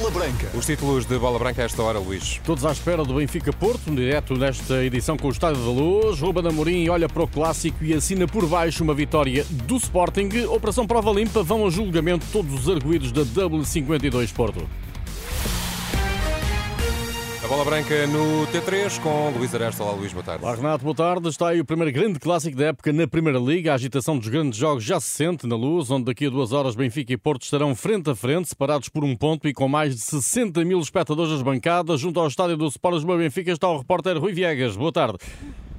Bola Branca. Os títulos de Bola Branca a esta hora, Luís. Todos à espera do Benfica Porto, um direto nesta edição com o Estádio da Luz. Ruben Amorim olha para o clássico e assina por baixo uma vitória do Sporting. Operação Prova Limpa vão a julgamento todos os arguídos da W52 Porto. Bola Branca no T3 com Luís Aresta. Olá, Luís, boa tarde. Olá, Renato, boa tarde. Está aí o primeiro grande clássico da época na Primeira Liga. A agitação dos grandes jogos já se sente na luz, onde daqui a duas horas Benfica e Porto estarão frente a frente, separados por um ponto e com mais de 60 mil espectadores nas bancadas. Junto ao estádio do Sport Lisboa Benfica está o repórter Rui Viegas. Boa tarde.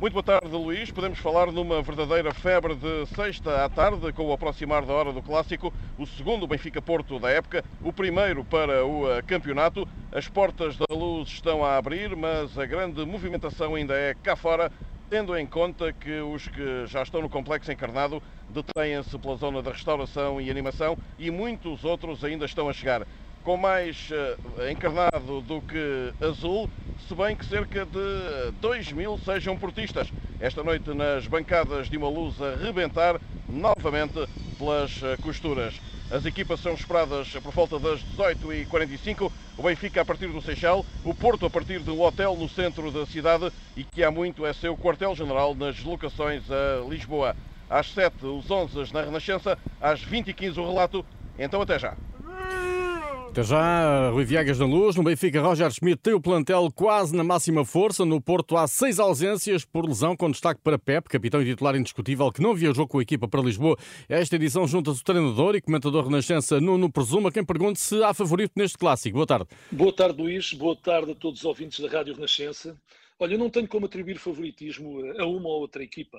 Muito boa tarde, Luís. Podemos falar numa verdadeira febre de sexta à tarde, com o aproximar da hora do clássico, o segundo Benfica-Porto da época, o primeiro para o eh, campeonato. As portas da luz estão a abrir, mas a grande movimentação ainda é cá fora, tendo em conta que os que já estão no complexo encarnado detêm-se pela zona da restauração e animação e muitos outros ainda estão a chegar com mais uh, encarnado do que azul, se bem que cerca de 2 mil sejam portistas. Esta noite nas bancadas de uma luz a rebentar novamente pelas uh, costuras. As equipas são esperadas por volta das 18h45. O Benfica a partir do Seixal, o Porto a partir de um hotel no centro da cidade e que há muito é seu quartel-general nas deslocações a Lisboa. Às 7 os 11 na Renascença, às 20h15 o relato. Então até já. Até já, Rui Viegas na luz. No Benfica, Roger Schmidt tem o plantel quase na máxima força. No Porto há seis ausências por lesão, com destaque para Pep, capitão e titular indiscutível, que não viajou com a equipa para Lisboa. Esta edição junta-se o treinador e comentador Renascença Nuno Presuma. Quem pergunta se há favorito neste clássico. Boa tarde. Boa tarde, Luís. Boa tarde a todos os ouvintes da Rádio Renascença. Olha, eu não tenho como atribuir favoritismo a uma ou outra equipa.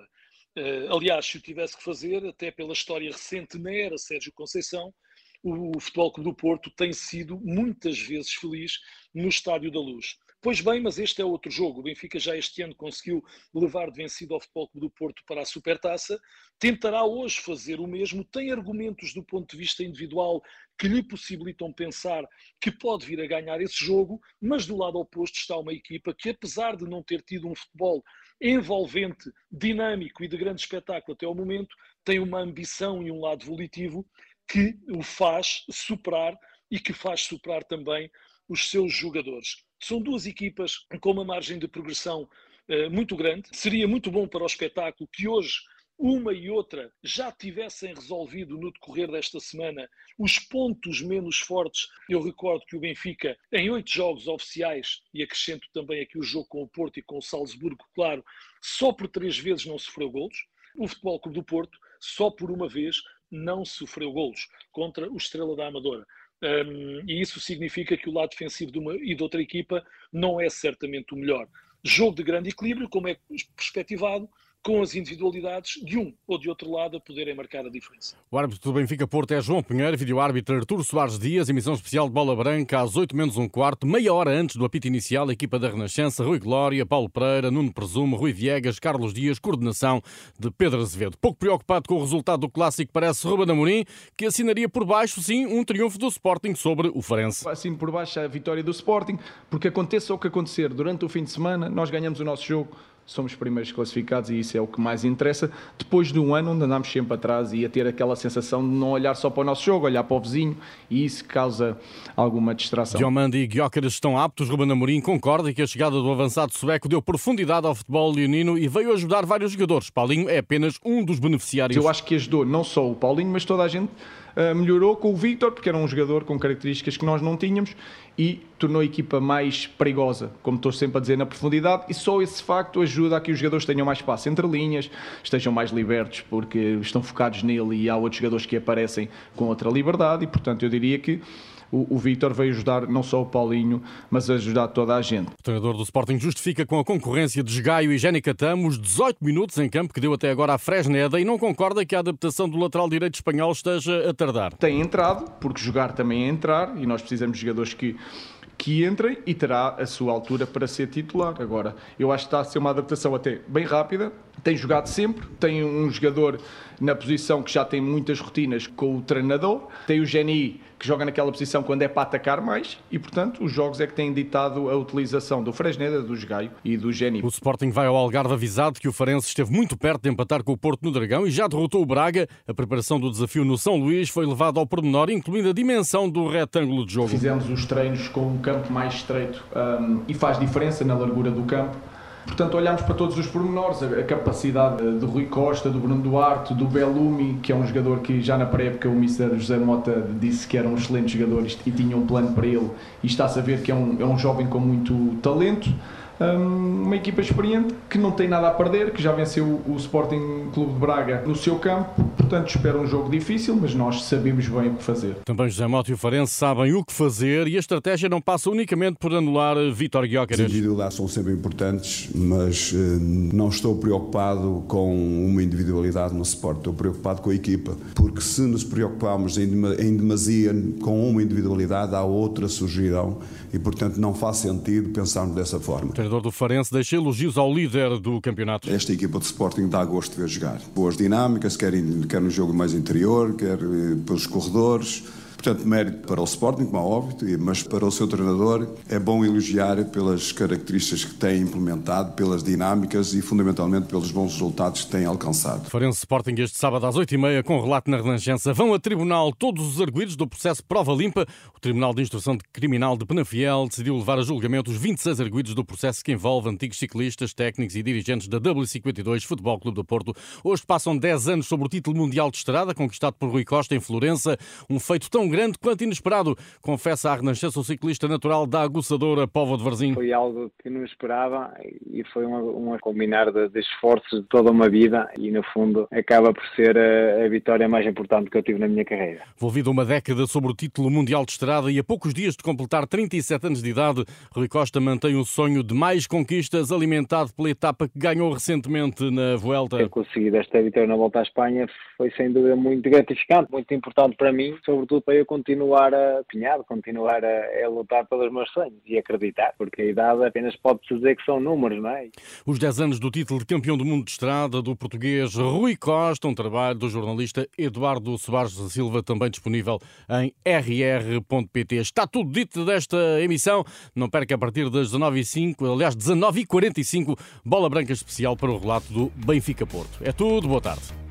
Uh, aliás, se o tivesse que fazer, até pela história recente na era Sérgio Conceição, o Futebol Clube do Porto tem sido muitas vezes feliz no Estádio da Luz. Pois bem, mas este é outro jogo. O Benfica já este ano conseguiu levar de vencido ao Futebol Clube do Porto para a Supertaça. Tentará hoje fazer o mesmo. Tem argumentos do ponto de vista individual que lhe possibilitam pensar que pode vir a ganhar esse jogo, mas do lado oposto está uma equipa que, apesar de não ter tido um futebol envolvente, dinâmico e de grande espetáculo até ao momento, tem uma ambição e um lado volitivo que o faz superar e que faz superar também os seus jogadores. São duas equipas com uma margem de progressão uh, muito grande. Seria muito bom para o espetáculo que hoje uma e outra já tivessem resolvido no decorrer desta semana os pontos menos fortes. Eu recordo que o Benfica, em oito jogos oficiais, e acrescento também aqui o jogo com o Porto e com o Salzburgo, claro, só por três vezes não sofreu golos. O Futebol Clube do Porto, só por uma vez, não sofreu golos contra o Estrela da Amadora. Um, e isso significa que o lado defensivo de uma e de outra equipa não é certamente o melhor. Jogo de grande equilíbrio, como é perspectivado, com as individualidades de um ou de outro lado a poderem marcar a diferença. O árbitro do Benfica Porto é João Pinheiro, vídeo-árbitro Arturo Soares Dias, emissão especial de Bola Branca às 8 menos um quarto, meia hora antes do apito inicial, a equipa da Renascença, Rui Glória, Paulo Pereira, Nuno Presumo, Rui Viegas, Carlos Dias, coordenação de Pedro Azevedo. Pouco preocupado com o resultado do clássico parece Ruben Amorim, que assinaria por baixo, sim, um triunfo do Sporting sobre o Farense. Assim por baixo a vitória do Sporting, porque aconteça o que acontecer durante o fim de semana, nós ganhamos o nosso jogo somos primeiros classificados e isso é o que mais interessa. Depois de um ano onde andamos sempre atrás e a ter aquela sensação de não olhar só para o nosso jogo, olhar para o vizinho e isso causa alguma distração. Diomandi e Guiócaras estão aptos. Ruben Amorim concorda que a chegada do avançado sueco deu profundidade ao futebol leonino e veio ajudar vários jogadores. Paulinho é apenas um dos beneficiários. Eu acho que ajudou não só o Paulinho, mas toda a gente uh, melhorou com o Victor, porque era um jogador com características que nós não tínhamos e tornou a equipa mais perigosa, como estou sempre a dizer, na profundidade, e só esse facto ajuda a que os jogadores tenham mais espaço entre linhas, estejam mais libertos, porque estão focados nele e há outros jogadores que aparecem com outra liberdade, e portanto eu diria que o, o Vítor veio ajudar não só o Paulinho, mas ajudar toda a gente. O treinador do Sporting justifica com a concorrência de Gaio e Jénica Tamo os 18 minutos em campo que deu até agora à Fresneda e não concorda que a adaptação do lateral direito espanhol esteja a tardar. Tem entrado, porque jogar também é entrar e nós precisamos de jogadores que que entrem e terá a sua altura para ser titular. Agora, eu acho que está a ser uma adaptação até bem rápida, tem jogado sempre, tem um jogador na posição que já tem muitas rotinas com o treinador, tem o Geni que joga naquela posição quando é para atacar mais e, portanto, os jogos é que têm ditado a utilização do Fresneda, do Gaio e do Geni. O Sporting vai ao Algarve avisado que o Farense esteve muito perto de empatar com o Porto no Dragão e já derrotou o Braga. A preparação do desafio no São Luís foi levada ao pormenor, incluindo a dimensão do retângulo de jogo. Fizemos os treinos com um campo mais estreito um, e faz diferença na largura do campo Portanto, olhamos para todos os pormenores, a, capacidade de Rui Costa, do Bruno Duarte, do Bellumi, que é um jogador que já na pré-época o Mr. José Mota disse que era um excelente jogador e tinha um plano para ele, e está-se a ver que é um, é um jovem com muito talento. Uma equipa experiente que não tem nada a perder, que já venceu o Sporting Clube de Braga no seu campo, portanto espera um jogo difícil, mas nós sabemos bem o que fazer. Também José Mota e o Farense sabem o que fazer e a estratégia não passa unicamente por anular Vitor Guiocares. As individualidades são sempre importantes, mas eh, não estou preocupado com uma individualidade no Sport, estou preocupado com a equipa, porque se nos preocuparmos em demasia com uma individualidade, há outra surgirão e portanto não faz sentido pensarmos dessa forma treinador do Farense deixa elogios ao líder do campeonato. Esta equipa de Sporting dá gosto de ver jogar. Boas dinâmicas, quer, quer no jogo mais interior, quer eh, pelos corredores Portanto, mérito para o Sporting, como é óbvio, mas para o seu treinador é bom elogiar pelas características que tem implementado, pelas dinâmicas e fundamentalmente pelos bons resultados que tem alcançado. Farense Sporting este sábado às 8h30 com relato na Renascença. Vão a tribunal todos os arguídos do processo Prova Limpa. O Tribunal de Instrução Criminal de Penafiel decidiu levar a julgamento os 26 arguídos do processo que envolve antigos ciclistas, técnicos e dirigentes da W52 Futebol Clube do Porto. Hoje passam 10 anos sobre o título mundial de estrada conquistado por Rui Costa em Florença, um feito tão grande quanto inesperado, confessa a Renascença o ciclista natural da aguçadora Povo de Varzim. Foi algo que não esperava e foi um, um combinar de, de, esforços de toda uma vida e, no fundo, acaba por ser a, a, vitória mais importante que eu tive na minha carreira. Envolvido uma década sobre o título mundial de estrada e a poucos dias de completar 37 anos de idade, Rui Costa mantém um sonho de mais conquistas alimentado pela etapa que ganhou recentemente na Vuelta. Ter conseguido esta vitória na Volta à Espanha foi sem dúvida muito gratificante, muito importante para mim, sobretudo para eu continuar a pinhado, continuar a, a, lutar pelos meus sonhos e acreditar, porque a idade apenas pode-se dizer que são números, não é? Os 10 anos do título de campeão do mundo de estrada do português Rui Costa, um trabalho do jornalista Eduardo Soares da Silva, também disponível em rr.pt. Está tudo dito desta emissão. Não perca a partir das 19h05, aliás, 19h45, bola branca especial para o relato do Benfica Porto. É tudo, boa tarde.